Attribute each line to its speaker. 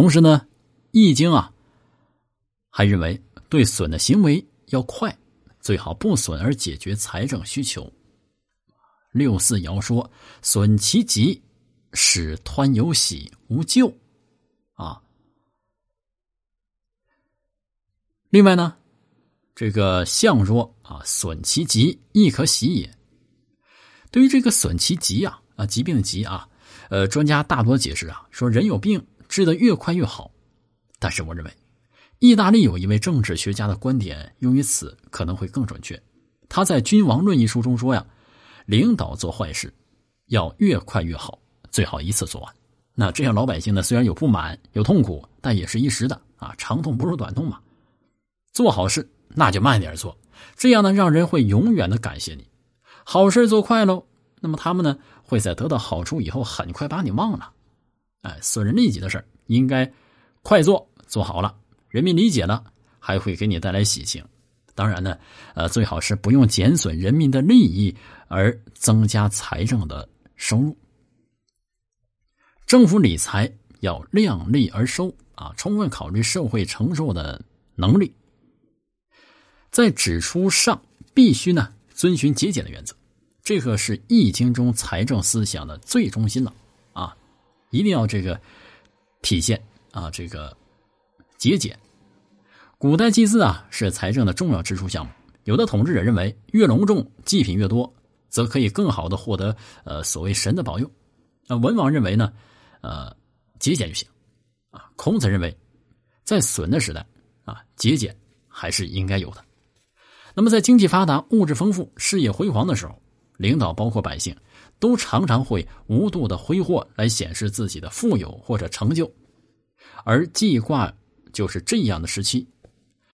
Speaker 1: 同时呢，《易经》啊还认为对损的行为要快，最好不损而解决财政需求。六四爻说：“损其吉，使湍有喜，无咎。”啊。另外呢，这个象说啊：“损其吉，亦可喜也。”对于这个损其疾啊啊疾病的疾啊，呃，专家大多解释啊说人有病治得越快越好。但是我认为，意大利有一位政治学家的观点用于此可能会更准确。他在《君王论》一书中说呀，领导做坏事要越快越好，最好一次做完。那这样老百姓呢虽然有不满有痛苦，但也是一时的啊，长痛不如短痛嘛。做好事那就慢点做，这样呢让人会永远的感谢你。好事做快喽，那么他们呢会在得到好处以后很快把你忘了。哎，损人利己的事应该快做，做好了，人民理解了，还会给你带来喜庆。当然呢，呃，最好是不用减损人民的利益而增加财政的收入。政府理财要量力而收啊，充分考虑社会承受的能力。在支出上必须呢遵循节俭的原则。这个是《易经》中财政思想的最中心了！一定要这个体现啊，这个节俭。古代祭祀啊是财政的重要支出项目。有的统治者认为，越隆重，祭品越多，则可以更好的获得呃所谓神的保佑。那文王认为呢，呃节俭就行啊。孔子认为，在损的时代啊，节俭还是应该有的。那么在经济发达、物质丰富、事业辉煌的时候。领导包括百姓，都常常会无度的挥霍来显示自己的富有或者成就，而记挂就是这样的时期。